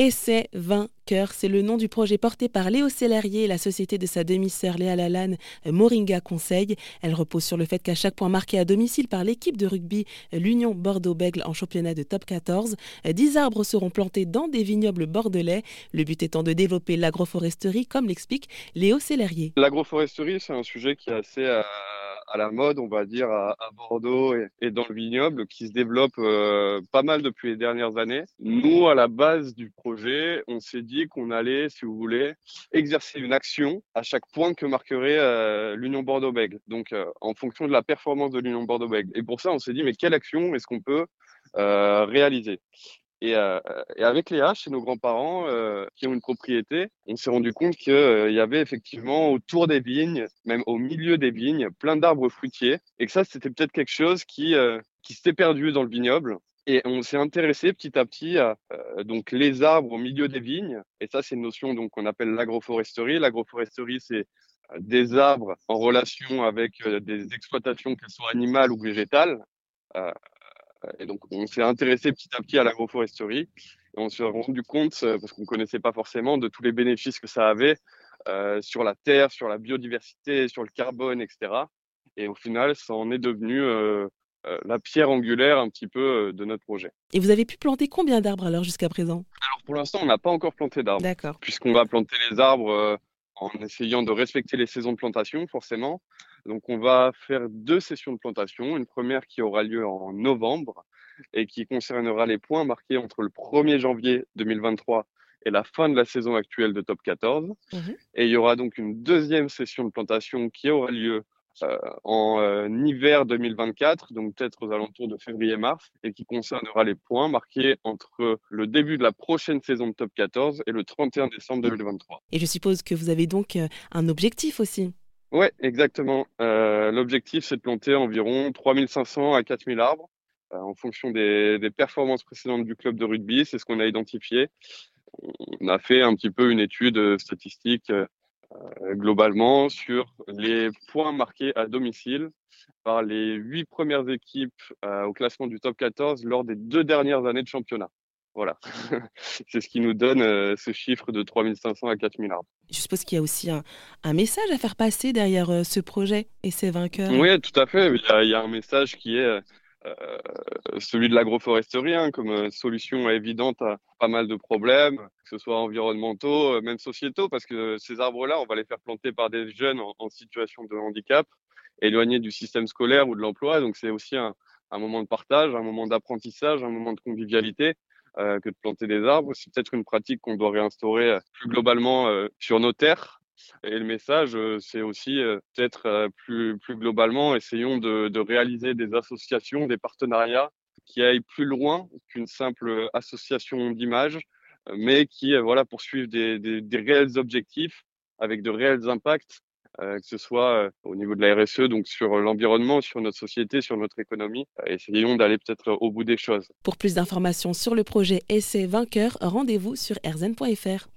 Essai Vainqueur, c'est le nom du projet porté par Léo Sellerier et la société de sa demi-sœur Léa Lalanne, Moringa Conseil. Elle repose sur le fait qu'à chaque point marqué à domicile par l'équipe de rugby l'Union Bordeaux-Bègle en championnat de top 14, 10 arbres seront plantés dans des vignobles bordelais, le but étant de développer l'agroforesterie comme l'explique Léo Sellerier. L'agroforesterie, c'est un sujet qui est assez... À la mode, on va dire, à, Bordeaux et, dans le vignoble, qui se développe euh, pas mal depuis les dernières années. Nous, à la base du projet, on s'est dit qu'on allait, si vous voulez, exercer une action à chaque point que marquerait euh, l'Union Bordeaux-Bègles, donc euh, en fonction de la performance de l'Union Bordeaux-Bègles. Et pour ça, on s'est dit, mais quelle action est-ce qu'on peut réaliser? Et, euh, et, avec Léa, chez nos grands-parents euh, qui ont une propriété, on s'est rendu compte qu'il euh, y avait effectivement autour des vignes, même au milieu des vignes, plein d'arbres fruitiers. Et que ça, c'était peut-être quelque chose qui, euh, qui s'était perdu dans le vignoble. Et on s'est intéressé petit à petit à donc les arbres au milieu des vignes. Et ça, c'est une notion donc qu'on appelle l'agroforesterie. L'agroforesterie, c'est des arbres en relation avec des exploitations, qu'elles soient animales ou végétales. Euh, et donc, on s'est intéressé petit à petit à l'agroforesterie. Et on s'est rendu compte, euh, parce qu'on ne connaissait pas forcément, de tous les bénéfices que ça avait euh, sur la terre, sur la biodiversité, sur le carbone, etc. Et au final, ça en est devenu euh, euh, la pierre angulaire un petit peu de notre projet. Et vous avez pu planter combien d'arbres alors jusqu'à présent? Alors pour l'instant, on n'a pas encore planté d'arbres. D'accord. Puisqu'on va planter les arbres en essayant de respecter les saisons de plantation, forcément. Donc, on va faire deux sessions de plantation. Une première qui aura lieu en novembre et qui concernera les points marqués entre le 1er janvier 2023 et la fin de la saison actuelle de Top 14. Mmh et il y aura donc une deuxième session de plantation qui aura lieu euh, en euh, hiver 2024, donc peut-être aux alentours de février-mars, et qui concernera les points marqués entre le début de la prochaine saison de Top 14 et le 31 décembre 2023. Et je suppose que vous avez donc euh, un objectif aussi Oui, exactement. L'objectif, c'est de planter environ 3500 à 4000 arbres en fonction des, performances précédentes du club de rugby. C'est ce qu'on a identifié. On a fait un petit peu une étude statistique euh, globalement sur les points marqués à domicile par les huit premières équipes euh, au classement du top 14 lors des deux dernières années de championnat. Voilà, c'est ce qui nous donne euh, ce chiffre de 3500 à 4000 arbres. Je suppose qu'il y a aussi un, un, message à faire passer derrière ce projet et ses vainqueurs. Oui, tout à fait. Il y a, il y a un message qui est euh, celui de l'agroforesterie hein, comme euh, solution évidente à pas mal de problèmes, que ce soit environnementaux, euh, même sociétaux, parce que ces arbres-là, on va les faire planter par des jeunes en, en situation de handicap, éloignés du système scolaire ou de l'emploi. Donc c'est aussi un, un, moment de partage, un moment d'apprentissage, un moment de convivialité. Euh, que de planter des arbres. C'est peut-être une pratique qu'on doit réinstaurer plus globalement euh, sur nos terres, et le message, euh, c'est aussi euh, peut-être euh, plus, globalement, essayons de, réaliser des associations, des partenariats qui aillent plus loin qu'une simple association d'images, mais qui voilà, poursuivent des, réels objectifs avec de réels impacts, euh, que ce soit au niveau de la RSE, donc sur l'environnement, sur notre société, sur notre économie. essayons d'aller peut-être au bout des choses. Pour plus d'informations sur le projet Essai Vainqueur, rendez-vous sur rzn.fr.